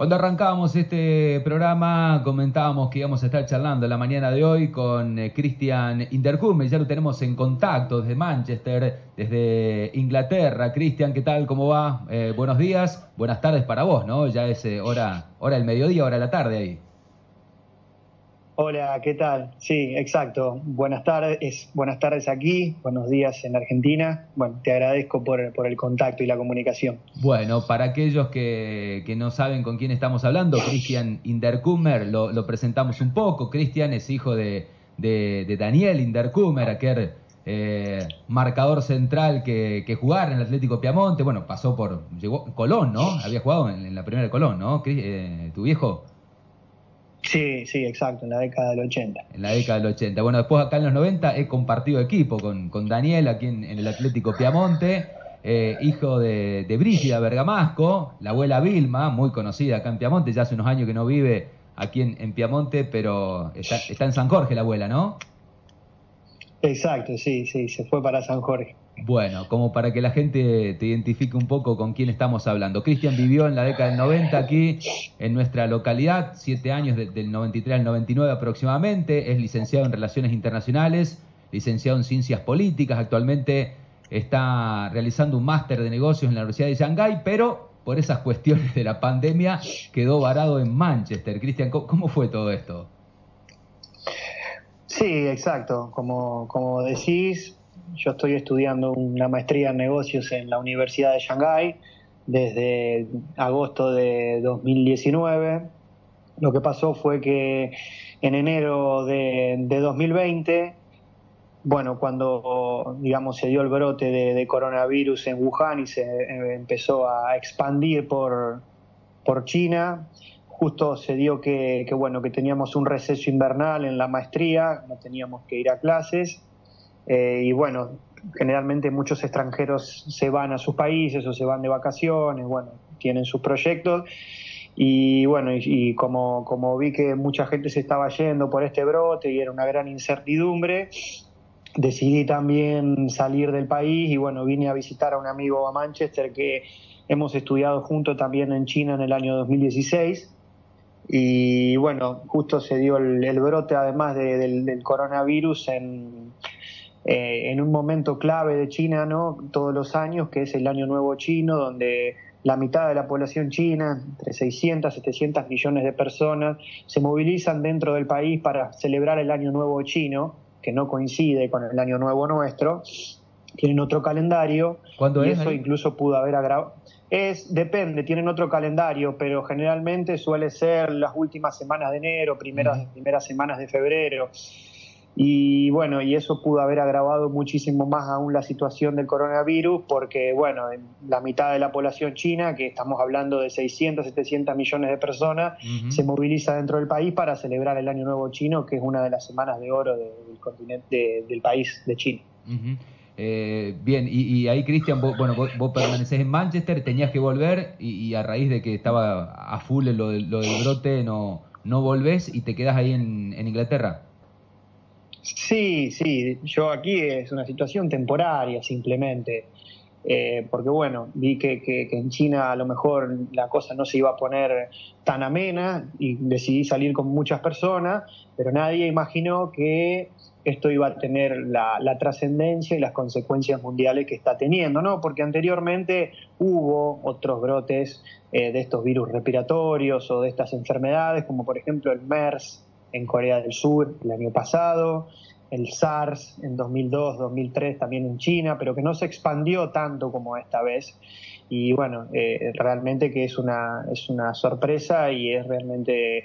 Cuando arrancábamos este programa comentábamos que íbamos a estar charlando la mañana de hoy con eh, Christian Intercume, ya lo tenemos en contacto desde Manchester, desde Inglaterra. Cristian, ¿qué tal? ¿Cómo va? Eh, buenos días, buenas tardes para vos, ¿no? Ya es eh, hora, hora del mediodía, hora de la tarde ahí. Hola, ¿qué tal? Sí, exacto. Buenas tardes, buenas tardes aquí, buenos días en Argentina. Bueno, te agradezco por, el contacto y la comunicación. Bueno, para aquellos que, no saben con quién estamos hablando, Christian Inderkummer, lo, presentamos un poco. Cristian es hijo de, Daniel Inderkummer, aquel eh, marcador central que, que jugara en el Atlético Piamonte. Bueno, pasó por, llegó Colón, ¿no? Había jugado en, la primera de Colón, ¿no? Eh, ¿Tu viejo? Sí, sí, exacto, en la década del 80. En la década del 80. Bueno, después acá en los 90 he compartido equipo con, con Daniel aquí en, el Atlético Piamonte, eh, hijo de, de Brígida Bergamasco, la abuela Vilma, muy conocida acá en Piamonte, ya hace unos años que no vive aquí en, en Piamonte, pero está, está en San Jorge la abuela, ¿no? Exacto, sí, sí, se fue para San Jorge. Bueno, como para que la gente te identifique un poco con quién estamos hablando. Cristian vivió en la década del 90 aquí en nuestra localidad, siete años del 93 al 99 aproximadamente. Es licenciado en Relaciones Internacionales, licenciado en Ciencias Políticas. Actualmente está realizando un máster de negocios en la Universidad de Shanghái, pero por esas cuestiones de la pandemia quedó varado en Manchester. Cristian, ¿cómo fue todo esto? Sí, exacto. Como, como decís, yo estoy estudiando una maestría en negocios en la Universidad de Shanghái desde agosto de 2019. Lo que pasó fue que en enero de, 2020, bueno, cuando digamos se dio el brote de, coronavirus en Wuhan y se eh, empezó a expandir por, por China, justo se dio que, bueno que teníamos un receso invernal en la maestría, no teníamos que ir a clases eh, y bueno, generalmente muchos extranjeros se van a sus países o se van de vacaciones, bueno, tienen sus proyectos. Y bueno, y, como, como vi que mucha gente se estaba yendo por este brote y era una gran incertidumbre, decidí también salir del país y bueno, vine a visitar a un amigo a Manchester que hemos estudiado juntos también en China en el año 2016. Y bueno, justo se dio el, brote además del coronavirus en, eh, en un momento clave de China, ¿no? Todos los años, que es el Año Nuevo Chino, donde la mitad de la población china, entre 600 y 700 millones de personas, se movilizan dentro del país para celebrar el Año Nuevo Chino, que no coincide con el Año Nuevo nuestro. Tienen otro calendario. ¿Cuándo y es? Eso incluso pudo haber agravado. Es, depende, tienen otro calendario, pero generalmente suele ser las últimas semanas de enero, primeras, primeras semanas de febrero. Y bueno, y eso pudo haber agravado muchísimo más aún la situación del coronavirus, porque bueno, la mitad de la población china, que estamos hablando de 600, 700 millones de personas, se moviliza dentro del país para celebrar el Año Nuevo Chino, que es una de las semanas de oro del continente, del país de China. Eh, bien, y, ahí Cristian, vos, bueno, vos, permanecés en Manchester, tenías que volver y, a raíz de que estaba a full lo, lo del brote, no, no volvés y te quedás ahí en, en Inglaterra. Sí, sí, yo aquí es una situación temporaria simplemente, eh, porque bueno, vi que, que, en China a lo mejor la cosa no se iba a poner tan amena y decidí salir con muchas personas, pero nadie imaginó que esto iba a tener la, trascendencia y las consecuencias mundiales que está teniendo, ¿no? Porque anteriormente hubo otros brotes eh, de estos virus respiratorios o de estas enfermedades, como por ejemplo el MERS, en Corea del Sur el año pasado, el SARS en 2002, 2003 también en China, pero que no se expandió tanto como esta vez. Y bueno, eh, realmente que es una, es una sorpresa y es realmente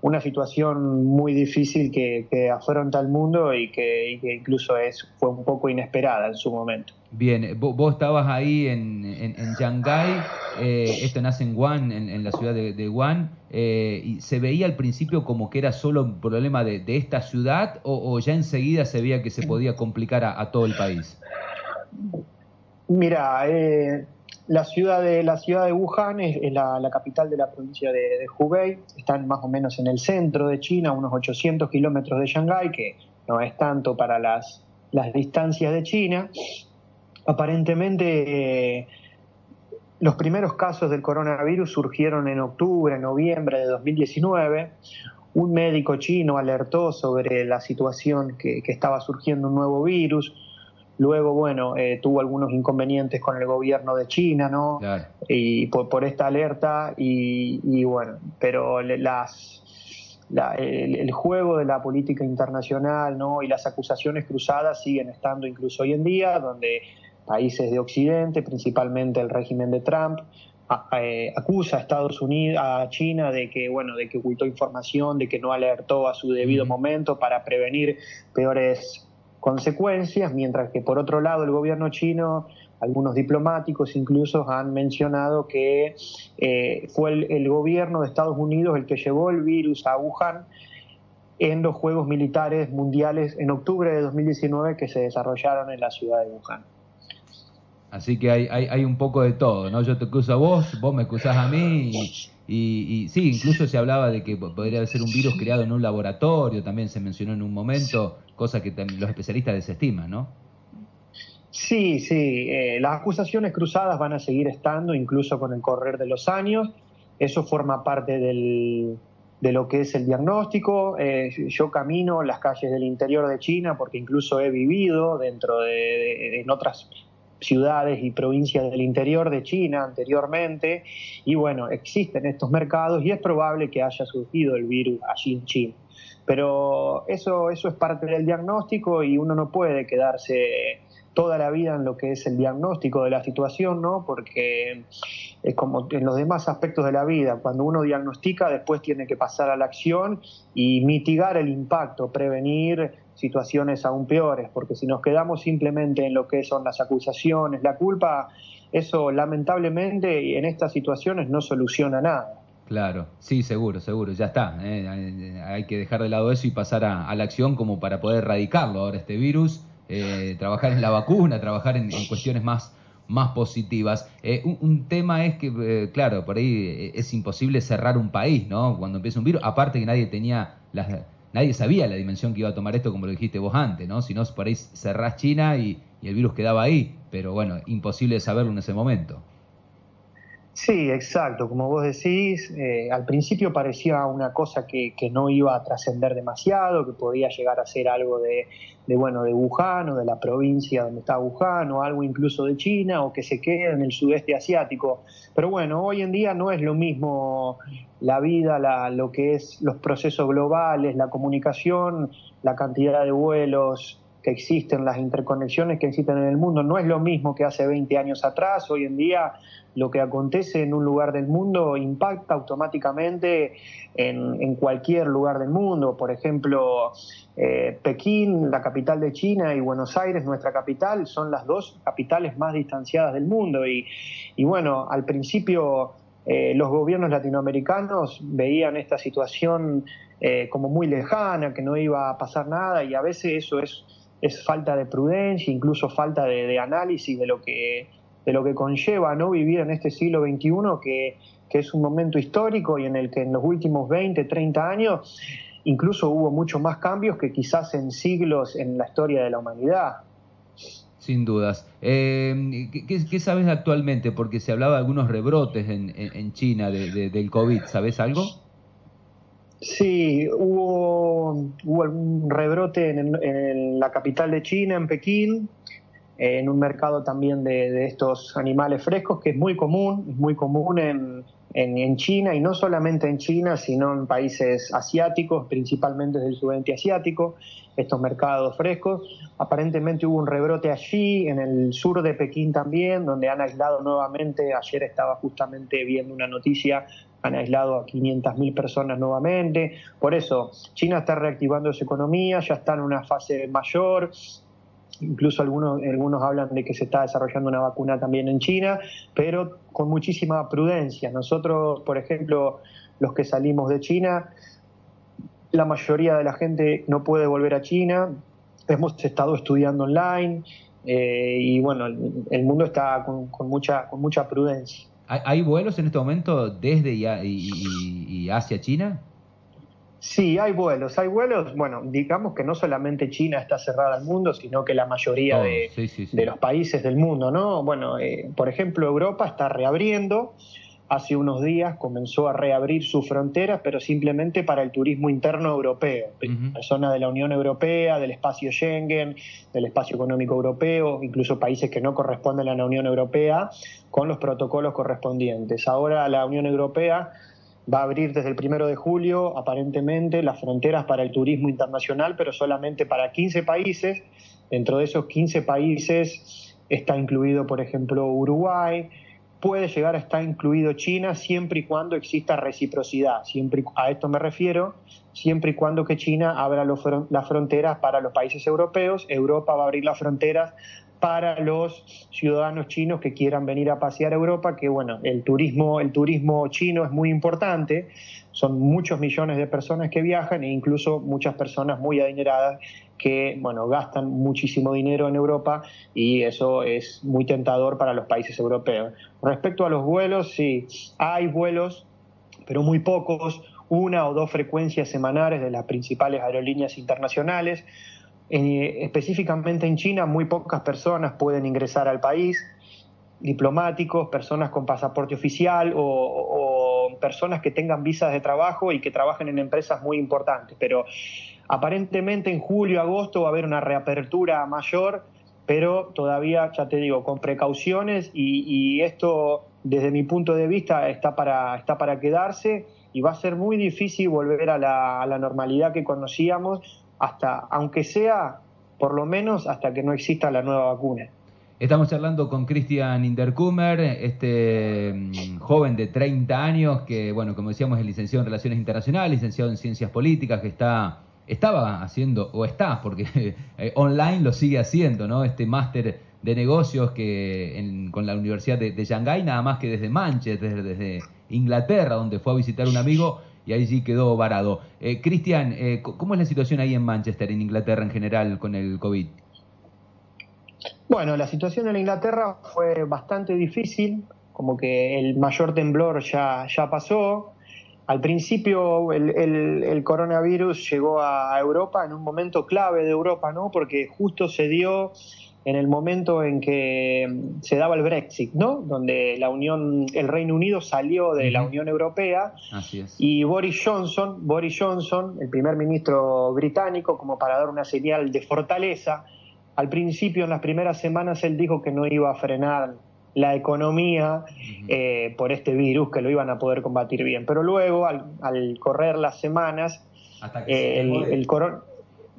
una situación muy difícil que, afronta el mundo y que, incluso es, fue un poco inesperada en su momento. Bien, vos, estabas ahí en, en, Shanghái, eh, esto nace en Wuhan, en, la ciudad de, de Wuhan, eh, y ¿se veía al principio como que era solo un problema de, esta ciudad o, ya enseguida se veía que se podía complicar a, todo el país? Mira, eh, la ciudad de, la ciudad de Wuhan es, la, capital de la provincia de, Hubei, están más o menos en el centro de China, unos 800 kilómetros de Shanghái, que no es tanto para las, las distancias de China. Aparentemente los primeros casos del coronavirus surgieron en octubre, noviembre de 2019. Un médico chino alertó sobre la situación que, estaba surgiendo un nuevo virus. Luego, bueno, eh, tuvo algunos inconvenientes con el gobierno de China, ¿no? Y por, esta alerta, y, bueno, pero las, el, el, juego de la política internacional ¿no? y las acusaciones cruzadas siguen estando incluso hoy en día, donde países de Occidente, principalmente el régimen de Trump, eh, acusa a Estados Unidos, a China de que bueno, de que ocultó información, de que no alertó a su debido momento para prevenir peores consecuencias, mientras que por otro lado el gobierno chino, algunos diplomáticos incluso han mencionado que eh, fue el, el, gobierno de Estados Unidos el que llevó el virus a Wuhan en los Juegos Militares Mundiales en octubre de 2019 que se desarrollaron en la ciudad de Wuhan. Así que hay, un poco de todo, ¿no? Yo te acuso a vos, vos me acusás a mí y, sí, incluso se hablaba de que podría ser un virus creado en un laboratorio, también se mencionó en un momento, cosa que los especialistas desestiman, ¿no? Sí, sí, eh, las acusaciones cruzadas van a seguir estando incluso con el correr de los años, eso forma parte de lo que es el diagnóstico. Eh, yo camino las calles del interior de China porque incluso he vivido dentro de, en otras ciudades y provincias del interior de China anteriormente y bueno, existen estos mercados y es probable que haya surgido el virus allí en China. Pero eso, eso es parte del diagnóstico y uno no puede quedarse toda la vida en lo que es el diagnóstico de la situación, ¿no? Porque es como en los demás aspectos de la vida, cuando uno diagnostica, después tiene que pasar a la acción y mitigar el impacto, prevenir situaciones aún peores, porque si nos quedamos simplemente en lo que son las acusaciones, la culpa, eso lamentablemente en estas situaciones no soluciona nada. Claro, sí, seguro, seguro, ya está. ¿eh? Hay que dejar de lado eso y pasar a, la acción como para poder erradicarlo ahora este virus, eh, trabajar en la vacuna, trabajar en, cuestiones más, más positivas. Eh, un, tema es que, claro, por ahí es imposible cerrar un país, ¿no? Cuando empieza un virus, aparte que nadie tenía las nadie sabía la dimensión que iba a tomar esto, como lo dijiste vos antes, ¿no? Si no, por ahí cerrás China y, el virus quedaba ahí, pero bueno, imposible saberlo en ese momento. Sí, exacto. Como vos decís, eh, al principio parecía una cosa que, no iba a trascender demasiado, que podía llegar a ser algo de, bueno, de Wuhan o de la provincia donde está Wuhan o algo incluso de China o que se quede en el sudeste asiático. Pero bueno, hoy en día no es lo mismo la vida, la, lo que es los procesos globales, la comunicación, la cantidad de vuelos, que existen, las interconexiones que existen en el mundo, no es lo mismo que hace 20 años atrás. Hoy en día lo que acontece en un lugar del mundo impacta automáticamente en, cualquier lugar del mundo. Por ejemplo, eh, Pekín, la capital de China, y Buenos Aires, nuestra capital, son las dos capitales más distanciadas del mundo. Y, bueno, al principio eh, los gobiernos latinoamericanos veían esta situación eh, como muy lejana, que no iba a pasar nada, y a veces eso es es falta de prudencia, incluso falta de, análisis de lo que de lo que conlleva no vivir en este siglo XXI, que, que, es un momento histórico y en el que en los últimos 20, 30 años incluso hubo mucho más cambios que quizás en siglos en la historia de la humanidad. Sin dudas. Eh, ¿qué, sabes actualmente? Porque se hablaba de algunos rebrotes en, en China del COVID. ¿Sabes algo? Sí, hubo, hubo rebrote en, la capital de China, en Pekín, en un mercado también de, estos animales frescos, que es muy común, es muy común en, en, China, y no solamente en China, sino en países asiáticos, principalmente del sudeste asiático, estos mercados frescos. Aparentemente hubo un rebrote allí, en el sur de Pekín también, donde han aislado nuevamente, ayer estaba justamente viendo una noticia han aislado a 500.000 personas nuevamente. Por eso, China está reactivando su economía, ya está en una fase mayor. Incluso algunos, algunos hablan de que se está desarrollando una vacuna también en China, pero con muchísima prudencia. Nosotros, por ejemplo, los que salimos de China, la mayoría de la gente no puede volver a China. Hemos estado estudiando online eh, y bueno, el, mundo está con, mucha, con mucha prudencia. ¿Hay, vuelos en este momento desde y, hacia China? Sí, hay vuelos, hay vuelos. Bueno, digamos que no solamente China está cerrada al mundo, sino que la mayoría Oh, de, sí, sí, sí. de los países del mundo, ¿no? Bueno, eh, por ejemplo, Europa está reabriendo. Hace unos días comenzó a reabrir sus fronteras, pero simplemente para el turismo interno europeo. Ujú. Personas de la Unión Europea, del espacio Schengen, del espacio económico europeo, incluso países que no corresponden a la Unión Europea, con los protocolos correspondientes. Ahora la Unión Europea va a abrir desde el primero de julio, aparentemente, las fronteras para el turismo internacional, pero solamente para 15 países. Dentro de esos 15 países está incluido, por ejemplo, Uruguay. Puede llegar a estar incluido China siempre y cuando exista reciprocidad. Siempre, a esto me refiero, siempre y cuando que China abra las fronteras para los países europeos. Europa va a abrir las fronteras para los ciudadanos chinos que quieran venir a pasear a Europa, que bueno, el turismo, el turismo chino es muy importante, son muchos millones de personas que viajan e incluso muchas personas muy adineradas que bueno, gastan muchísimo dinero en Europa y eso es muy tentador para los países europeos. Respecto a los vuelos, sí, hay vuelos, pero muy pocos, una o dos frecuencias semanales de las principales aerolíneas internacionales. Eh, específicamente en China, muy pocas personas pueden ingresar al país, diplomáticos, personas con pasaporte oficial o, o personas que tengan visas de trabajo y que trabajen en empresas muy importantes. Pero aparentemente en julio, agosto va a haber una reapertura mayor, pero todavía, ya te digo, con precauciones y, esto, desde mi punto de vista, está para, está para quedarse y va a ser muy difícil volver a la normalidad que conocíamos hasta, aunque sea, por lo menos hasta que no exista la nueva vacuna. Estamos charlando con Christian Inderkummer, este mm, joven de 30 años que, bueno, como decíamos, es licenciado en Relaciones Internacionales, licenciado en Ciencias Políticas, que está estaba haciendo, o está, porque eh, online lo sigue haciendo, ¿no? Este máster de negocios que en- con la Universidad de, de Shanghái, nada más que desde Manchester, desde Inglaterra, donde fue a visitar un amigo y sí quedó varado. Eh, Cristian, eh, ¿cómo es la situación ahí en Manchester, en Inglaterra en general, con el COVID? Bueno, la situación en Inglaterra fue bastante difícil, como que el mayor temblor ya, ya pasó. Al principio el, el- el coronavirus llegó a Europa en un momento clave de Europa, ¿no? Porque justo se dio en el momento en que mm, se daba el Brexit, ¿no? Donde la Unión, el Reino Unido salió de la. Unión Europea Así es. y Boris Johnson, Boris Johnson, el primer ministro británico, como para dar una señal de fortaleza, al principio, en las primeras semanas, él dijo que no iba a frenar la economía eh, por este virus, que lo iban a poder combatir bien. Pero luego, al, al correr las semanas, Hasta que eh, el, el coron-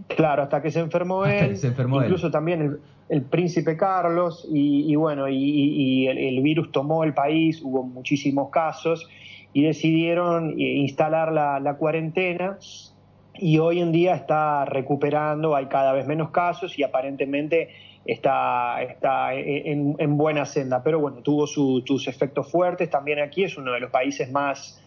claro, hasta que se enfermó Hasta él, que se enfermó él. incluso también el, el príncipe Carlos, y, y bueno, y, y- el, el virus tomó el país, hubo muchísimos casos, y decidieron eh, instalar la, la cuarentena, y hoy en día está recuperando, hay cada vez menos casos, y aparentemente está, está en, en buena senda, pero bueno, tuvo su- sus efectos fuertes, también aquí es uno de los países más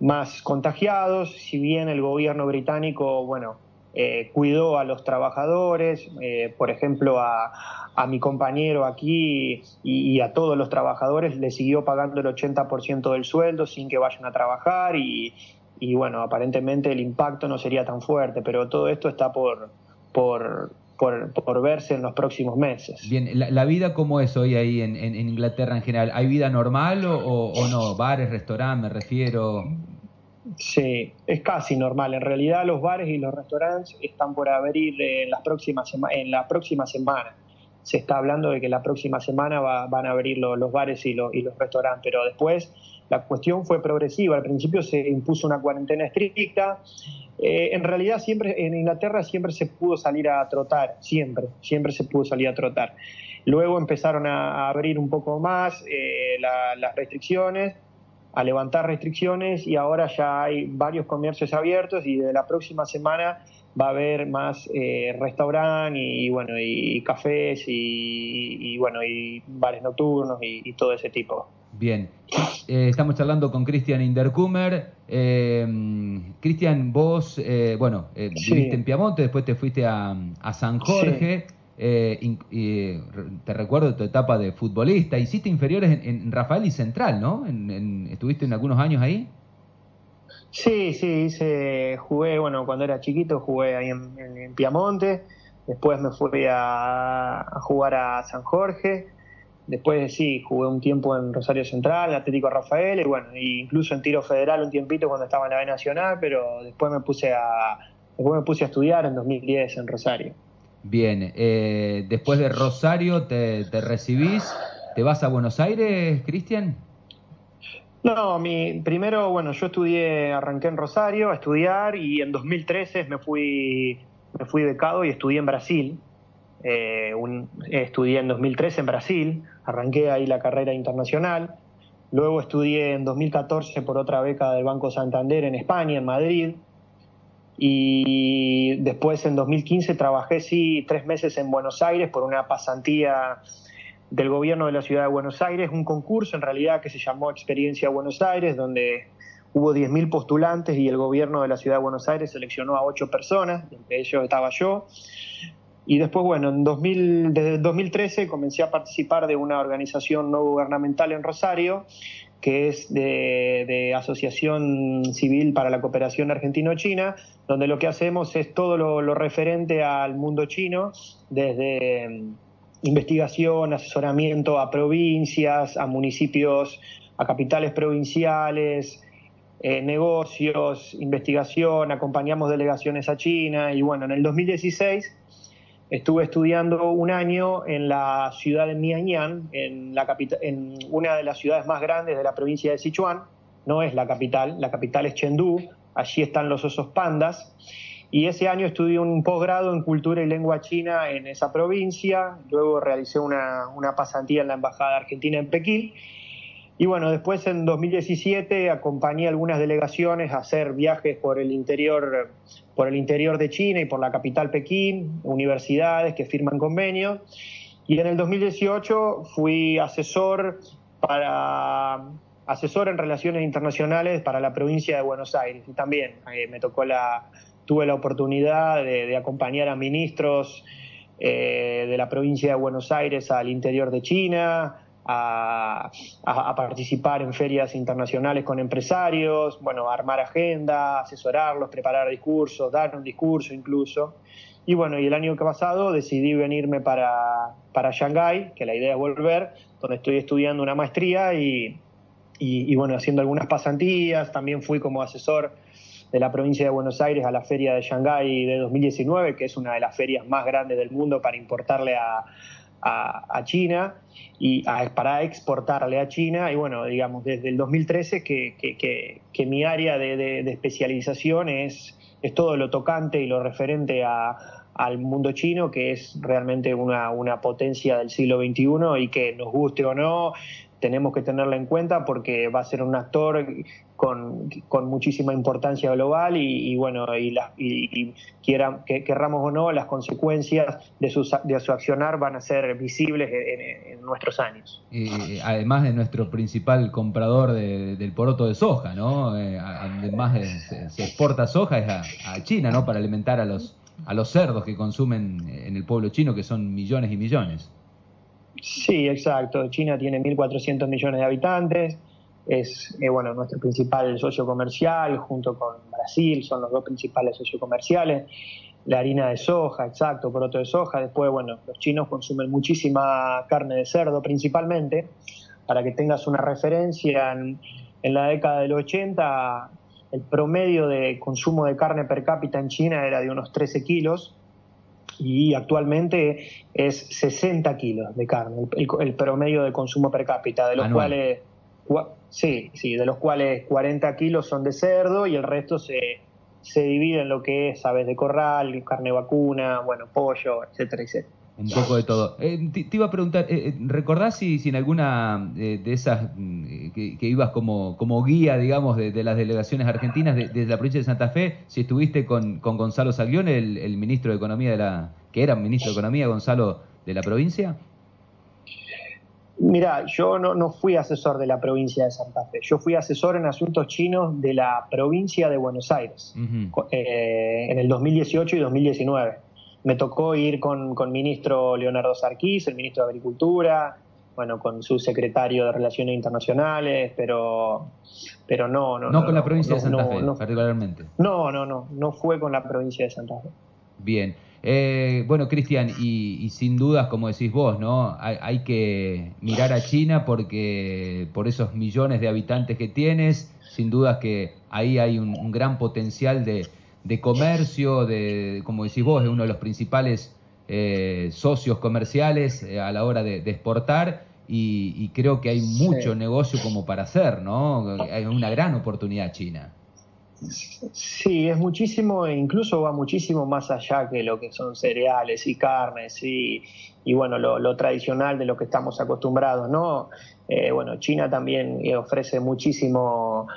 más contagiados, si bien el gobierno británico, bueno, eh, cuidó a los trabajadores, eh, por ejemplo, a, a mi compañero aquí y, y a todos los trabajadores le siguió pagando el 80% del sueldo sin que vayan a trabajar y, y, bueno, aparentemente el impacto no sería tan fuerte, pero todo esto está por, por, por, por verse en los próximos meses. Bien, la, la vida cómo es hoy ahí en, en- en Inglaterra en general? ¿Hay vida normal o, no? Bares, restaurantes, me refiero. Sí, es casi normal. En realidad los bares y los restaurantes están por abrir en las próximas en la próxima semana. Se está hablando de que la próxima semana va- van a abrir lo- los bares y, lo- y los restaurantes, pero después la cuestión fue progresiva. Al principio se impuso una cuarentena estricta. Eh, en realidad siempre en Inglaterra siempre se pudo salir a trotar, siempre, siempre se pudo salir a trotar. Luego empezaron a, abrir un poco más eh, la- las restricciones a levantar restricciones y ahora ya hay varios comercios abiertos y de la próxima semana va a haber más eh, restaurantes y bueno y cafés y, bueno y bares nocturnos y todo ese tipo. Bien, Eh, estamos charlando con Cristian Inderkummer. Eh, Cristian, vos, eh, bueno, eh, Sí. viviste en Piamonte, después te fuiste a, a San Jorge. Eh, in- y re- te recuerdo tu etapa de futbolista. Hiciste inferiores en, en Rafael y Central, ¿no? En- en- ¿Estuviste en algunos años ahí? Sí, sí, hice, jugué, bueno, cuando era chiquito jugué ahí en, Piamonte, después me fui a, jugar a San Jorge, después sí, jugué un tiempo en Rosario Central, Atlético Rafael, y bueno, incluso en tiro federal un tiempito cuando estaba en la B Nacional, pero después me puse a, después me puse a estudiar en 2010 en Rosario. Bien, eh, después de Rosario te, te recibís, ¿te vas a Buenos Aires, Cristian? No, mi, primero, bueno, yo estudié, arranqué en Rosario a estudiar y en 2013 me fui, me fui becado y estudié en Brasil. Eh, estudié en 2013 en Brasil, arranqué ahí la carrera internacional. Luego estudié en 2014 por otra beca del Banco Santander en España, en Madrid. Y después en 2015 trabajé, sí, tres meses en Buenos Aires por una pasantía del gobierno de la ciudad de Buenos Aires, un concurso en realidad que se llamó Experiencia Buenos Aires, donde hubo 10.000 postulantes y el gobierno de la ciudad de Buenos Aires seleccionó a ocho personas, entre ellos estaba yo. Y después, bueno, en 2000, desde 2013 comencé a participar de una organización no gubernamental en Rosario, que es de, Asociación Civil para la Cooperación Argentino-China, donde lo que hacemos es todo lo, referente al mundo chino, desde investigación, asesoramiento a provincias, a municipios, a capitales provinciales, eh, negocios, investigación, acompañamos delegaciones a China y bueno, en el 2016 estuve estudiando un año en la ciudad de Mianyang, en, la en una de las ciudades más grandes de la provincia de Sichuan, no es la capital, la capital es Chengdu, allí están los osos pandas. Y ese año estudié un posgrado en cultura y lengua china en esa provincia, luego realicé una, pasantía en la Embajada Argentina en Pekín. Y bueno, después en 2017 acompañé algunas delegaciones a hacer viajes por el interior, por el interior de China y por la capital Pekín, universidades que firman convenios. Y en el 2018 fui asesor para asesor en relaciones internacionales para la provincia de Buenos Aires y también eh, me tocó la, tuve la oportunidad de, acompañar a ministros eh, de la provincia de Buenos Aires al interior de China, a, participar en ferias internacionales con empresarios, bueno, armar agenda, asesorarlos, preparar discursos, dar un discurso incluso. Y bueno, y el año pasado decidí venirme para, para Shanghái, que la idea es volver, donde estoy estudiando una maestría y, y bueno, haciendo algunas pasantías, también fui como asesor de la provincia de Buenos Aires a la feria de Shanghái de 2019, que es una de las ferias más grandes del mundo para importarle a, China y para exportarle a China. Y bueno, digamos, desde el 2013 que, que, mi área de, especialización es, es todo lo tocante y lo referente al mundo chino, que es realmente una, una potencia del siglo XXI y que nos guste o no, tenemos que tenerla en cuenta porque va a ser un actor con, muchísima importancia global y, bueno, y, y, que querramos o no, las consecuencias de su, de su accionar van a ser visibles en, nuestros años. Y además de nuestro principal comprador del poroto de soja, ¿no? Eh, además se, exporta soja es a, China, ¿no? Para alimentar a los, a los cerdos que consumen en el pueblo chino, que son millones y millones. Sí, exacto. China tiene 1.400 millones de habitantes, es eh, bueno nuestro principal socio comercial, junto con Brasil, son los dos principales socios comerciales. La harina de soja, exacto, poroto de soja. Después, bueno, los chinos consumen muchísima carne de cerdo principalmente. Para que tengas una referencia, en, en la década del 80 el promedio de consumo de carne per cápita en China era de unos 13 kilos y actualmente es 60 kilos de carne, el, promedio de consumo per cápita, de los cuales sí, sí, de los cuales 40 kilos son de cerdo y el resto se, se divide en lo que es aves de corral, carne vacuna, bueno, pollo, etcétera, etcétera. Un poco de todo. Eh, te, iba a preguntar, eh, eh, ¿recordás si, si en alguna de esas mm, que, ibas como, como guía, digamos, de, las delegaciones argentinas desde la provincia de Santa Fe, si estuviste con, con Gonzalo Salguión, el, ministro de Economía de la, que era ministro de Economía, Gonzalo, de la provincia? Mira, yo no, no fui asesor de la provincia de Santa Fe, yo fui asesor en asuntos chinos de la provincia de Buenos Aires en el 2018 y 2019 me tocó ir con, con ministro Leonardo Sarquís, el ministro de Agricultura, bueno, con su secretario de Relaciones Internacionales, pero, pero no, no. No, con la provincia de Santa Fe, particularmente. No, no, no, no fue con la provincia de Santa Fe. Bien. Eh, bueno, Cristian, y, sin dudas, como decís vos, ¿no? Hay, que mirar a China porque por esos millones de habitantes que tienes, sin dudas que ahí hay un, gran potencial de, comercio, de, como decís vos, es uno de los principales eh, socios comerciales eh, a la hora de, exportar y, creo que hay mucho negocio como para hacer, ¿no? Hay una gran oportunidad China. Sí, es muchísimo, e incluso va muchísimo más allá que lo que son cereales y carnes y, bueno, lo, tradicional de lo que estamos acostumbrados, ¿no? Eh, bueno, China también ofrece muchísimo,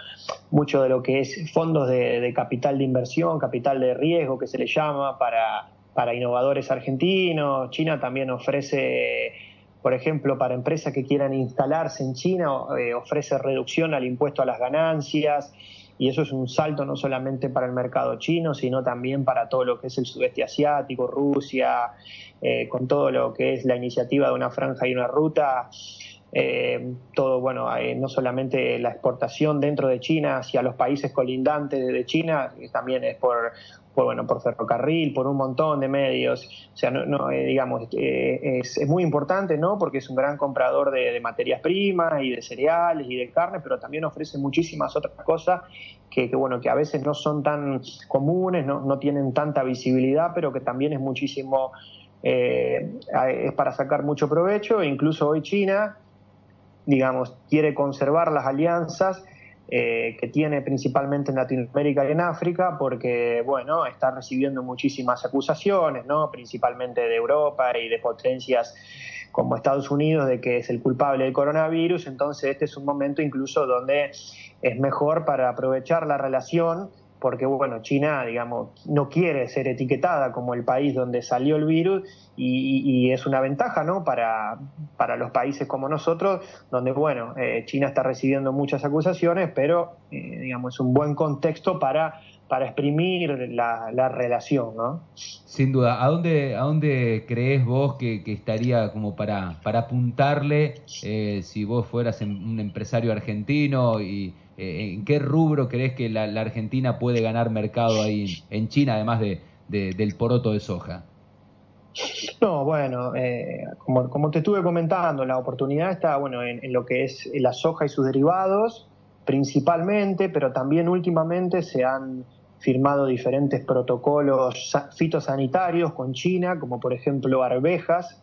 mucho de lo que es fondos de, capital de inversión, capital de riesgo que se le llama para, para innovadores argentinos. China también ofrece por ejemplo, para empresas que quieran instalarse en China, eh, ofrece reducción al impuesto a las ganancias y eso es un salto no solamente para el mercado chino, sino también para todo lo que es el sudeste asiático, Rusia, eh, con todo lo que es la iniciativa de una franja y una ruta. Eh, todo, bueno, eh, no solamente la exportación dentro de China hacia los países colindantes de China, también es por bueno, por ferrocarril, por un montón de medios. O sea, no, eh, digamos, eh, es, muy importante, ¿no? Porque es un gran comprador de, materias primas y de cereales y de carne, pero también ofrece muchísimas otras cosas que, bueno, que a veces no son tan comunes, no, tienen tanta visibilidad, pero que también es muchísimo, eh, es para sacar mucho provecho. E incluso hoy China, digamos, quiere conservar las alianzas eh, que tiene principalmente en Latinoamérica y en África, porque bueno, está recibiendo muchísimas acusaciones, ¿no? principalmente de Europa y de potencias como Estados Unidos de que es el culpable del coronavirus, entonces este es un momento incluso donde es mejor para aprovechar la relación porque bueno, China, digamos, no quiere ser etiquetada como el país donde salió el virus y, es una ventaja, ¿no? Para, para, los países como nosotros, donde bueno, eh, China está recibiendo muchas acusaciones, pero eh, digamos es un buen contexto para para exprimir la, relación, ¿no? Sin duda. ¿A dónde, a dónde crees vos que, estaría como para, para apuntarle eh, si vos fueras un empresario argentino y eh, ¿en qué rubro crees que la, Argentina puede ganar mercado ahí en China, además de, del poroto de soja? No, bueno, eh, como, te estuve comentando, la oportunidad está bueno, en, lo que es la soja y sus derivados, principalmente, pero también últimamente se han firmado diferentes protocolos fitosanitarios con China, como por ejemplo arvejas,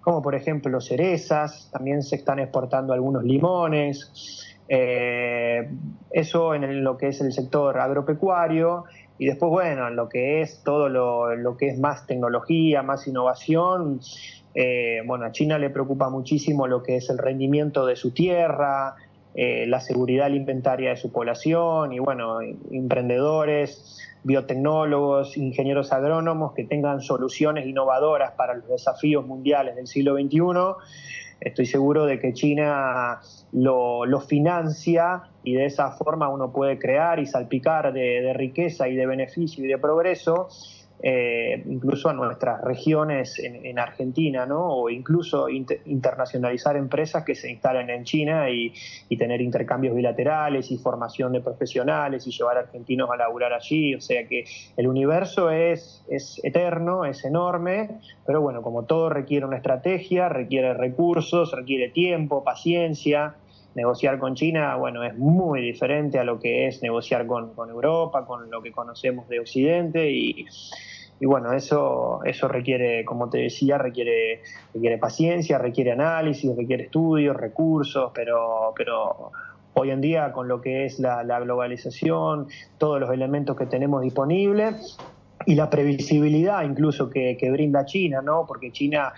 como por ejemplo cerezas, también se están exportando algunos limones, eh, eso en lo que es el sector agropecuario y después, bueno, en lo que es todo lo, que es más tecnología, más innovación, eh, bueno, a China le preocupa muchísimo lo que es el rendimiento de su tierra, eh, la seguridad alimentaria de su población y, bueno, emprendedores, biotecnólogos, ingenieros agrónomos que tengan soluciones innovadoras para los desafíos mundiales del siglo XXI estoy seguro de que China lo, financia y de esa forma uno puede crear y salpicar de riqueza y de beneficio y de progreso eh, incluso a nuestras regiones en, Argentina, ¿no? O incluso internacionalizar empresas que se instalen en China y, tener intercambios bilaterales y formación de profesionales y llevar argentinos a laburar allí. O sea que el universo es, es eterno, es enorme, pero bueno, como todo requiere una estrategia, requiere recursos, requiere tiempo, paciencia negociar con China, bueno, es muy diferente a lo que es negociar con, Europa, con lo que conocemos de Occidente y, y bueno, eso, eso requiere, como te decía, requiere, requiere paciencia, requiere análisis, requiere estudios, recursos, pero, pero hoy en día con lo que es la, globalización, todos los elementos que tenemos disponibles y la previsibilidad incluso que, brinda China, ¿no? Porque China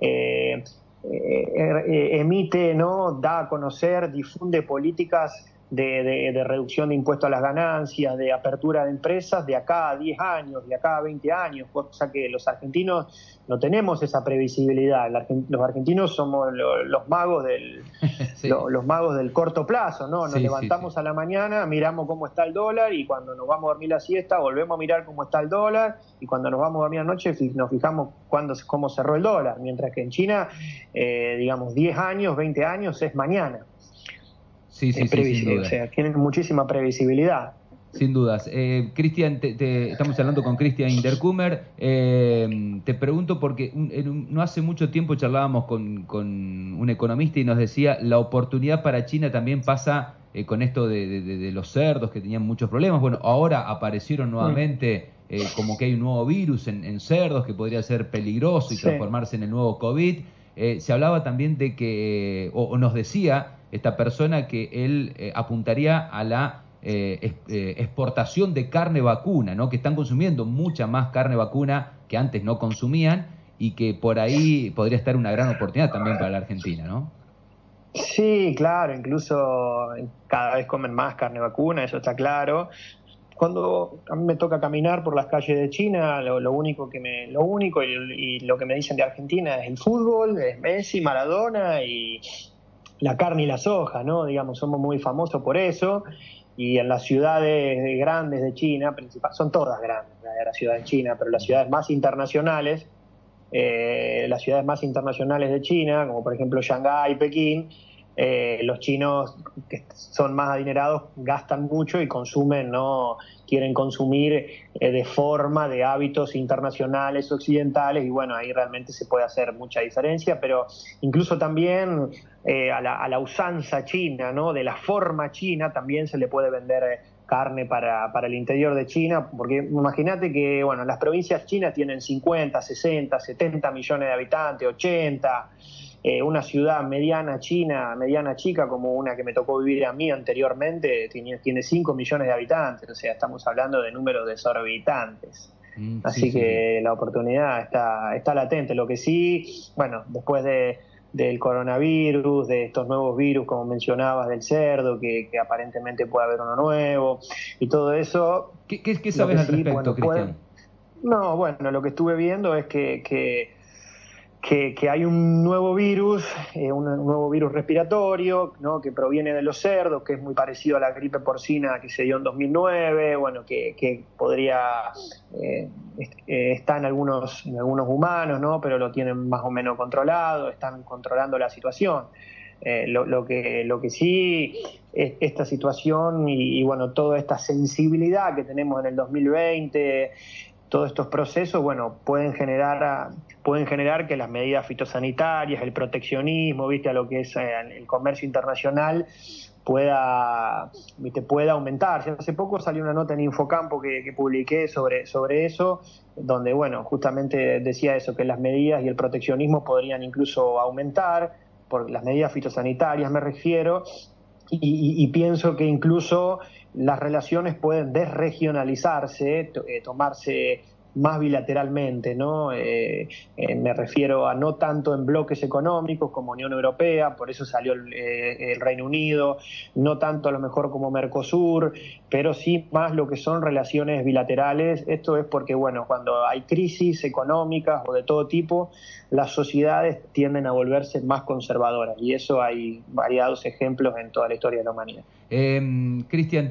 eh, eh, emite, ¿no? Da a conocer, difunde políticas de, reducción de impuestos a las ganancias, de apertura de empresas de acá a 10 años, de acá a 20 años, cosa que los argentinos no tenemos esa previsibilidad. Los argentinos somos los magos del los magos del corto plazo, ¿no? Nos levantamos a la mañana, miramos cómo está el dólar y cuando nos vamos a dormir la siesta volvemos a mirar cómo está el dólar y cuando nos vamos a dormir anoche nos fijamos cuándo, cómo cerró el dólar, mientras que en China, eh, digamos, 10 años, 20 años es mañana. Sí, sí, sí, O sea, tienen muchísima previsibilidad. Sin dudas. Eh, Cristian, te, estamos hablando con Cristian Intercumer. Eh, te pregunto porque no hace mucho tiempo charlábamos con, un economista y nos decía la oportunidad para China también pasa eh, con esto de, los cerdos que tenían muchos problemas. Bueno, ahora aparecieron nuevamente eh, como que hay un nuevo virus en, cerdos que podría ser peligroso y transformarse en el nuevo COVID. se hablaba también de que, o nos decía esta persona que él eh, apuntaría a la eh, eh, exportación de carne vacuna, ¿no? que están consumiendo mucha más carne vacuna que antes no consumían y que por ahí podría estar una gran oportunidad también para la Argentina, ¿no? Sí, claro, incluso cada vez comen más carne vacuna, eso está claro. Cuando a mí me toca caminar por las calles de China, lo, único que me, lo único y, lo que me dicen de Argentina es el fútbol, es Messi, Maradona y, la carne y la soja, ¿no? Digamos, somos muy famosos por eso. Y en las ciudades grandes de China, son todas grandes, la ciudad de China, pero las ciudades más internacionales, eh, las ciudades más internacionales de China, como por ejemplo Shanghái, Pekín, eh, los chinos que son más adinerados gastan mucho y consumen, no quieren consumir eh, de forma, de hábitos internacionales, occidentales, y bueno, ahí realmente se puede hacer mucha diferencia, pero incluso también eh, a, la, usanza china, ¿no? de la forma china, también se le puede vender carne para, para el interior de China, porque imagínate que bueno, las provincias chinas tienen 50, 60, 70 millones de habitantes, 80, eh, una ciudad mediana china, mediana chica, como una que me tocó vivir a mí anteriormente, tiene, tiene 5 millones de habitantes, o sea, estamos hablando de números desorbitantes. Mm, Así que la oportunidad está, está latente. Lo que sí, bueno, después de, del coronavirus, de estos nuevos virus, como mencionabas, del cerdo, que, aparentemente puede haber uno nuevo, y todo eso. ¿Qué, qué, sabes al respecto, Cristian? no, bueno, lo que estuve viendo es que, que que, hay un nuevo virus, eh, un, nuevo virus respiratorio, ¿no? que proviene de los cerdos, que es muy parecido a la gripe porcina que se dio en 2009, bueno, que, podría eh, eh, estar en algunos, en algunos humanos, ¿no? pero lo tienen más o menos controlado, están controlando la situación. lo, que, lo que sí, es esta situación y, y, bueno, toda esta sensibilidad que tenemos en el 2020, todos estos procesos, bueno, pueden generar, pueden generar que las medidas fitosanitarias, el proteccionismo, viste, a lo que es eh, el comercio internacional, pueda, ¿viste? pueda aumentar. Hace poco salió una nota en Infocampo que, que, publiqué sobre, sobre eso, donde, bueno, justamente decía eso, que las medidas y el proteccionismo podrían incluso aumentar, por las medidas fitosanitarias me refiero, y, pienso que incluso las relaciones pueden desregionalizarse, eh, tomarse más bilateralmente, ¿no? Eh, eh, me refiero a no tanto en bloques económicos como Unión Europea, por eso salió el, Reino Unido, no tanto a lo mejor como Mercosur, pero sí más lo que son relaciones bilaterales. Esto es porque, bueno, cuando hay crisis económicas o de todo tipo, las sociedades tienden a volverse más conservadoras y eso hay variados ejemplos en toda la historia de la humanidad. Eh, Cristian,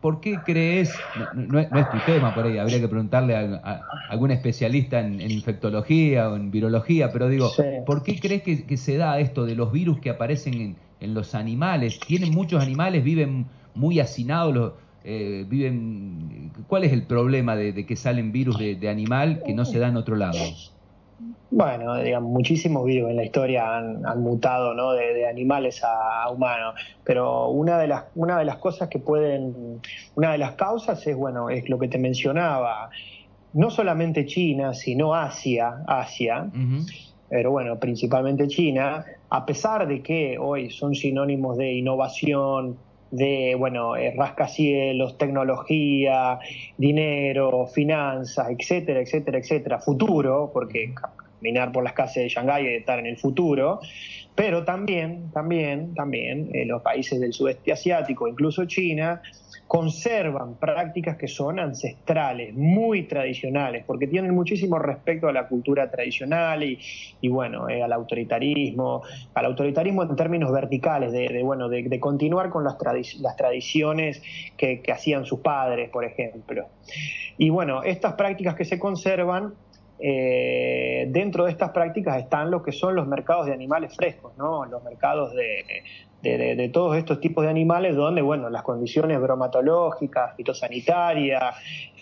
¿por qué crees, no, es tu tema por ahí, habría que preguntarle a, algún especialista en, infectología o en virología, pero digo, ¿por qué crees que, se da esto de los virus que aparecen en, los animales? ¿Tienen muchos animales, viven muy hacinados, eh, viven, ¿cuál es el problema de, que salen virus de animal que no se da en otro lado? Bueno, digamos, muchísimos virus en la historia han, mutado ¿no? de, animales a, humanos, pero una de las una de las cosas que pueden, una de las causas es bueno es lo que te mencionaba, no solamente China, sino Asia, Asia, pero bueno, principalmente China, a pesar de que hoy son sinónimos de innovación, de, bueno, eh, rascacielos, tecnología, dinero, finanzas, etcétera, etcétera, etcétera, futuro, porque caminar por las calles de Shanghái y estar en el futuro, pero también, también, también eh, los países del sudeste asiático, incluso China, conservan prácticas que son ancestrales, muy tradicionales, porque tienen muchísimo respeto a la cultura tradicional y, bueno, eh, al autoritarismo, al autoritarismo en términos verticales, de, bueno, de, continuar con las, las tradiciones que, hacían sus padres, por ejemplo. Y bueno, estas prácticas que se conservan eh, dentro de estas prácticas están lo que son los mercados de animales frescos, ¿no? los mercados de, de, todos estos tipos de animales donde, bueno, las condiciones bromatológicas, fitosanitarias,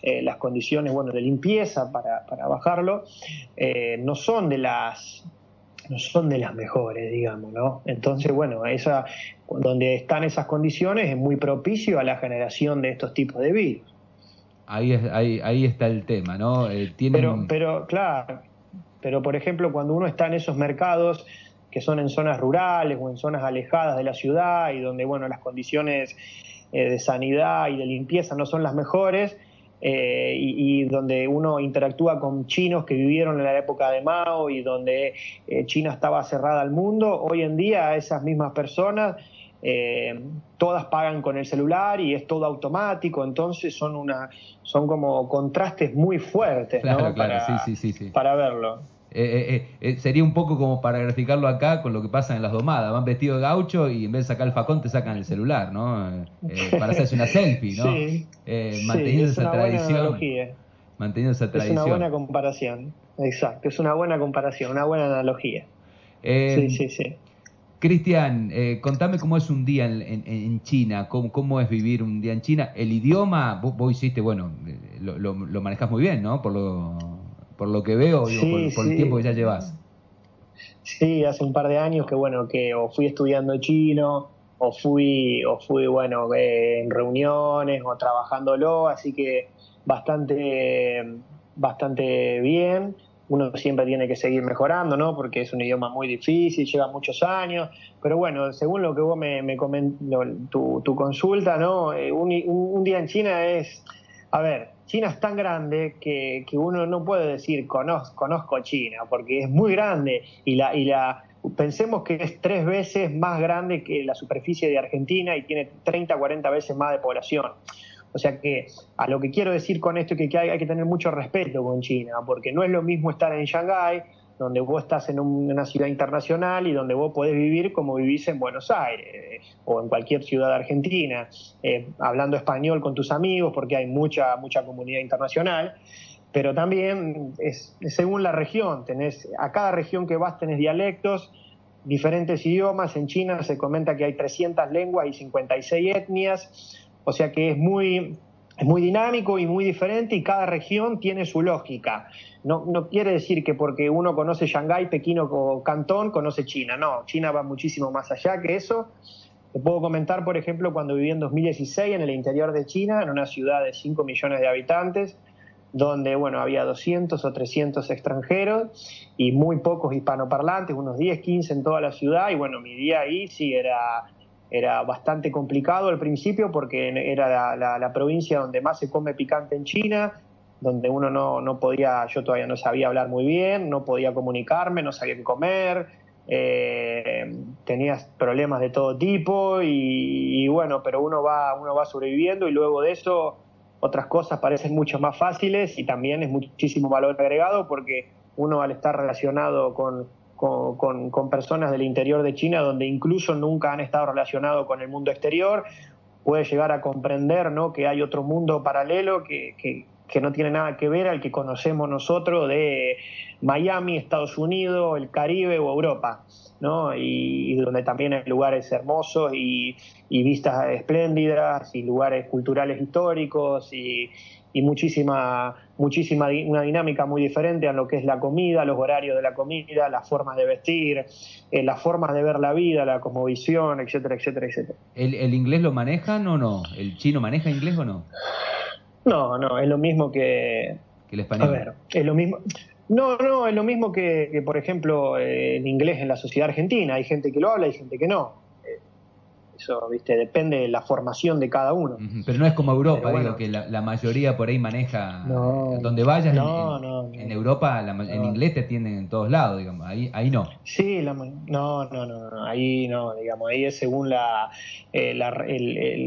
eh, las condiciones, bueno, de limpieza para, para bajarlo, eh, no son de las no son de las mejores, digamos, ¿no? Entonces, bueno, esa, donde están esas condiciones es muy propicio a la generación de estos tipos de virus. Ahí, ahí, ahí está el tema, ¿no? Eh, pero, pero, claro, pero por ejemplo, cuando uno está en esos mercados que son en zonas rurales o en zonas alejadas de la ciudad y donde bueno las condiciones eh, de sanidad y de limpieza no son las mejores eh, y, donde uno interactúa con chinos que vivieron en la época de Mao y donde eh, China estaba cerrada al mundo, hoy en día esas mismas personas todas pagan con el celular y es todo automático, entonces son una son como contrastes muy fuertes para verlo. Eh, eh, eh, sería un poco como para graficarlo acá con lo que pasa en las domadas. Van vestidos de gaucho y en vez de sacar el facón te sacan el celular, ¿no? para hacerse una selfie, ¿no? Sí, manteniendo esa tradición. Manteniendo esa tradición. Es una buena comparación, exacto. Es una buena comparación, una buena analogía. sí, sí, sí. Cristian, contame cómo es un día en, China, cómo, cómo, es vivir un día en China. El idioma, vos, hiciste, bueno, lo, lo, lo manejás muy bien, ¿no? Por lo, por lo que veo, por, el tiempo que ya llevas. Sí, hace un par de años que bueno, que o fui estudiando chino, o fui, o fui bueno, eh, en reuniones o trabajándolo, así que bastante, bastante bien. Uno siempre tiene que seguir mejorando, ¿no? Porque es un idioma muy difícil, lleva muchos años. Pero bueno, según lo que vos me, me tu, tu, consulta, ¿no? Eh, un, un día en China es, a ver, China es tan grande que, uno no puede decir conozco, conozco China, porque es muy grande y la, y la pensemos que es tres veces más grande que la superficie de Argentina y tiene 30, 40 veces más de población. O sea que a lo que quiero decir con esto es que hay, hay que tener mucho respeto con China, porque no es lo mismo estar en Shanghái donde vos estás en una ciudad internacional y donde vos podés vivir como vivís en Buenos Aires o en cualquier ciudad Argentina, eh, hablando español con tus amigos, porque hay mucha, mucha comunidad internacional, pero también es, según la región, tenés, a cada región que vas tenés dialectos, diferentes idiomas, en China se comenta que hay 300 lenguas y 56 etnias, o sea que es muy es muy dinámico y muy diferente y cada región tiene su lógica. No, no quiere decir que porque uno conoce Shanghái, Pekín o Cantón, conoce China. No, China va muchísimo más allá que eso. Te puedo comentar, por ejemplo, cuando viví en 2016 en el interior de China, en una ciudad de 5 millones de habitantes, donde bueno, había 200 o 300 extranjeros y muy pocos hispanoparlantes, unos 10, 15 en toda la ciudad, y bueno, mi día ahí sí era era bastante complicado al principio porque era la, provincia donde más se come picante en China, donde uno no, podía, yo todavía no sabía hablar muy bien, no podía comunicarme, no sabía qué comer, eh, tenías problemas de todo tipo y, bueno, pero uno va, uno va sobreviviendo y luego de eso otras cosas parecen mucho más fáciles y también es muchísimo valor agregado porque uno al estar relacionado con con, personas del interior de China donde incluso nunca han estado relacionados con el mundo exterior, puede llegar a comprender ¿no? que hay otro mundo paralelo que, que, no tiene nada que ver al que conocemos nosotros de Miami, Estados Unidos, el Caribe o Europa, ¿no? y, donde también hay lugares hermosos y, y vistas espléndidas y lugares culturales históricos y, y muchísima, muchísima, una dinámica muy diferente a lo que es la comida, los horarios de la comida, las formas de vestir, eh, las formas de ver la vida, la cosmovisión, etcétera, etcétera, etcétera. ¿El, inglés lo manejan o no? ¿El chino maneja inglés o no? No, no, es lo mismo que... Que el español. A ver, es lo mismo... No, no, es lo mismo que, por ejemplo, el inglés en la sociedad argentina. Hay gente que lo habla y gente que no. Eso, viste, depende de la formación de cada uno. Pero no es como Europa, digo, que la, mayoría por ahí maneja. donde vayas en, Europa, en inglés te tienen en todos lados, digamos. Ahí, ahí no. Sí, no, no, no, no, ahí no, digamos. Ahí es según la, eh,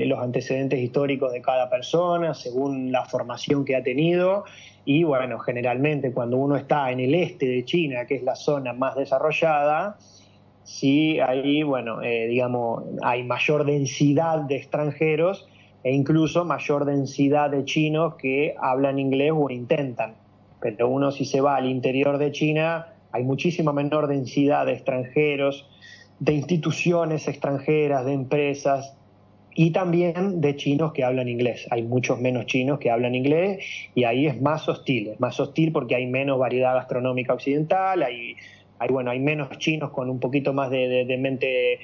los antecedentes históricos de cada persona, según la formación que ha tenido. Y bueno, generalmente cuando uno está en el este de China, que es la zona más desarrollada, sí ahí, bueno, eh, digamos, hay mayor densidad de extranjeros e incluso mayor densidad de chinos que hablan inglés o intentan. Pero uno si se va al interior de China, hay muchísima menor densidad de extranjeros, de instituciones extranjeras, de empresas y también de chinos que hablan inglés. Hay muchos menos chinos que hablan inglés y ahí es más hostil, es más hostil porque hay menos variedad gastronómica occidental, hay hay, bueno, hay menos chinos con un poquito más de, mente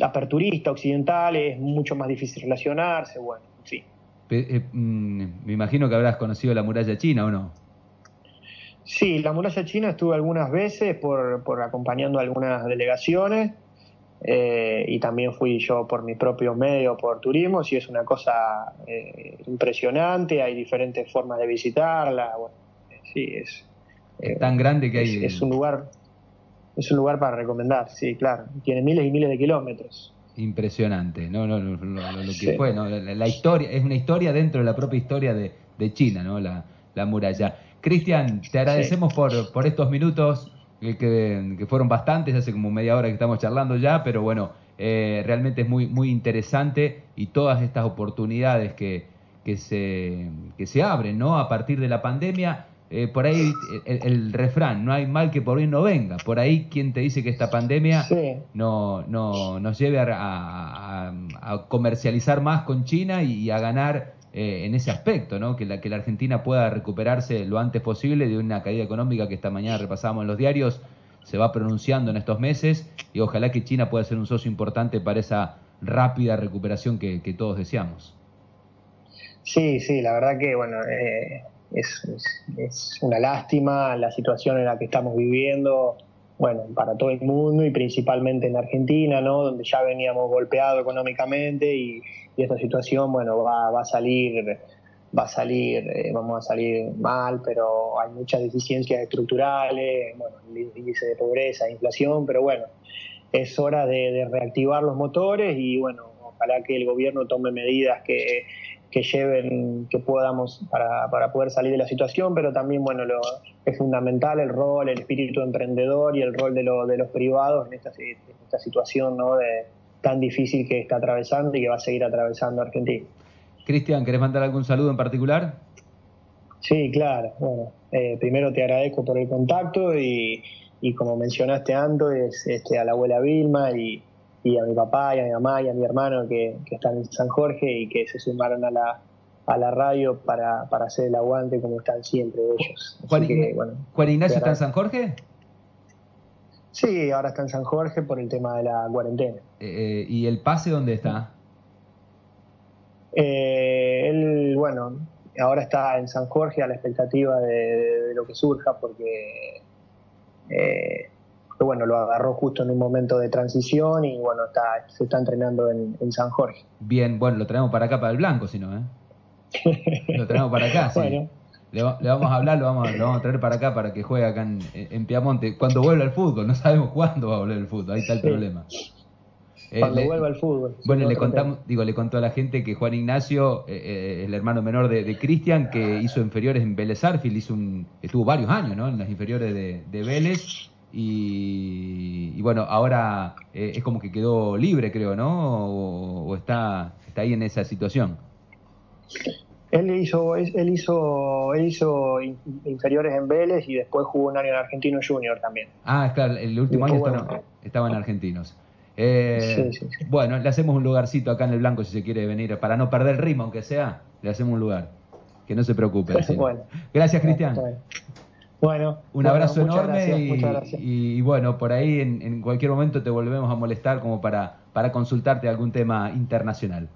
aperturista, occidental, es mucho más difícil relacionarse, bueno, sí. Eh, mm, me imagino que habrás conocido la muralla china, ¿o no? Sí, la muralla china estuve algunas veces por, por acompañando algunas delegaciones eh, y también fui yo por mi propio medio, por turismo, y es una cosa eh, impresionante, hay diferentes formas de visitarla, bueno, sí, es, es tan grande que hay. Es, un lugar, es un lugar para recomendar, sí, claro. Tiene miles y miles de kilómetros. Impresionante, no, no, lo, que fue, ¿no? La, historia, es una historia dentro de la propia historia de, China, ¿no? La, muralla. Cristian, te agradecemos por, por estos minutos, que, que, fueron bastantes, hace como media hora que estamos charlando ya, pero bueno, eh, realmente es muy, muy interesante y todas estas oportunidades que, que, se, que se abren, ¿no? A partir de la pandemia eh, por ahí el, refrán, no hay mal que por bien no venga. Por ahí quien te dice que esta pandemia no, no, nos lleve a, comercializar más con China y, a ganar eh, en ese aspecto, ¿no? que, la, que la Argentina pueda recuperarse lo antes posible de una caída económica que esta mañana repasamos en los diarios, se va pronunciando en estos meses y ojalá que China pueda ser un socio importante para esa rápida recuperación que, todos deseamos. Sí, sí, la verdad que, bueno, eh, es, es, una lástima la situación en la que estamos viviendo, bueno, para todo el mundo y principalmente en Argentina, ¿no? Donde ya veníamos golpeados económicamente y, esta situación, bueno, va, va a salir, va a salir, eh, vamos a salir mal, pero hay muchas deficiencias estructurales, bueno, el índice de pobreza, inflación, pero bueno, es hora de, de reactivar los motores y bueno, ojalá que el gobierno tome medidas que que lleven, que podamos para, para, poder salir de la situación, pero también, bueno, lo, es fundamental el rol, el espíritu emprendedor y el rol de, lo, de los privados en esta, esta situación ¿no? de, tan difícil que está atravesando y que va a seguir atravesando Argentina. Cristian, ¿querés mandar algún saludo en particular? Sí, claro. Bueno, eh, primero te agradezco por el contacto y, y como mencionaste antes, este, a la abuela Vilma y, y a mi papá y a mi mamá y a mi hermano que, están en San Jorge y que se sumaron a la, a la radio para, para hacer el aguante como están siempre ellos. Juan, Ignacio está en San Jorge? Sí, ahora está en San Jorge por el tema de la cuarentena. Eh, eh, ¿Y el pase dónde está? Eh, él, bueno, ahora está en San Jorge a la expectativa de, lo que surja porque eh, bueno, lo agarró justo en un momento de transición y bueno, está, se está entrenando en, San Jorge. Bien, bueno, lo traemos para acá, para el blanco, si no, ¿eh? Lo traemos para acá, sí. Le, vamos a hablar, lo vamos, a traer para acá para que juegue acá en, Piamonte. Cuando vuelva al fútbol, no sabemos cuándo va a volver el fútbol, ahí está el problema. Eh, Cuando vuelva al fútbol. Bueno, le contamos, digo, le contó a la gente que Juan Ignacio, eh, eh, el hermano menor de, Cristian, que hizo inferiores en Vélez Arfield, hizo un, estuvo varios años, ¿no? En las inferiores de, de Vélez y, bueno, ahora eh, es como que quedó libre, creo, ¿no? O, está, está ahí en esa situación. Él hizo, él hizo, él hizo inferiores en Vélez y después jugó un año en Argentino Junior también. Ah, claro, el último año estaba, en Argentinos. Eh, bueno, le hacemos un lugarcito acá en el blanco si se quiere venir, para no perder el ritmo, aunque sea, le hacemos un lugar. Que no se preocupe. Gracias, Cristian. Bueno, un abrazo enorme y, bueno, por ahí en, cualquier momento te volvemos a molestar como para, para consultarte algún tema internacional.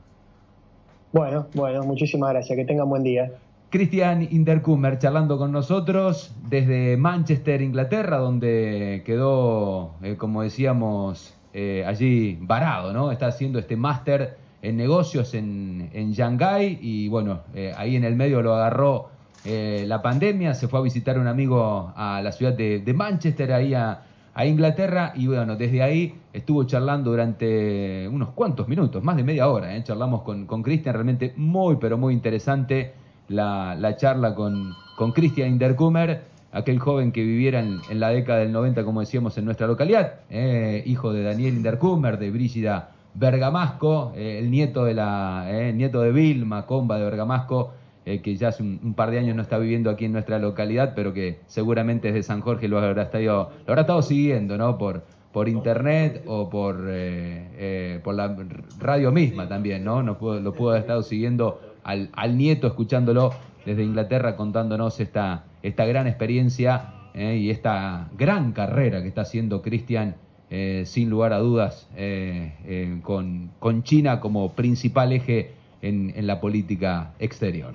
Bueno, bueno, muchísimas gracias, que tengan buen día. Cristian Inderkummer charlando con nosotros desde Manchester, Inglaterra, donde quedó, eh, como decíamos, allí varado, ¿no? Está haciendo este máster en negocios en, en Shanghái y bueno, ahí en el medio lo agarró la pandemia, se fue a visitar un amigo a la ciudad de, Manchester, ahí a, Inglaterra y bueno, desde ahí estuvo charlando durante unos cuantos minutos, más de media hora, ¿eh? charlamos con Cristian, realmente muy pero muy interesante la, charla con Cristian Inderkummer, aquel joven que viviera en, la década del 90, como decíamos, en nuestra localidad, ¿eh? hijo de Daniel Inderkummer, de Brígida Bergamasco, eh, el nieto de la nieto de de Bergamasco, eh, que ya hace un, par de años no está viviendo aquí en nuestra localidad, pero que seguramente desde San Jorge lo habrá estado, lo habrá estado siguiendo, ¿no? Por, por internet o por, eh, eh, por la radio misma también, ¿no? lo pudo haber estado siguiendo al, al, nieto, escuchándolo desde Inglaterra, contándonos esta, esta gran experiencia y esta gran carrera que está haciendo Cristian, sin lugar a dudas, con, con China como principal eje en, la política exterior.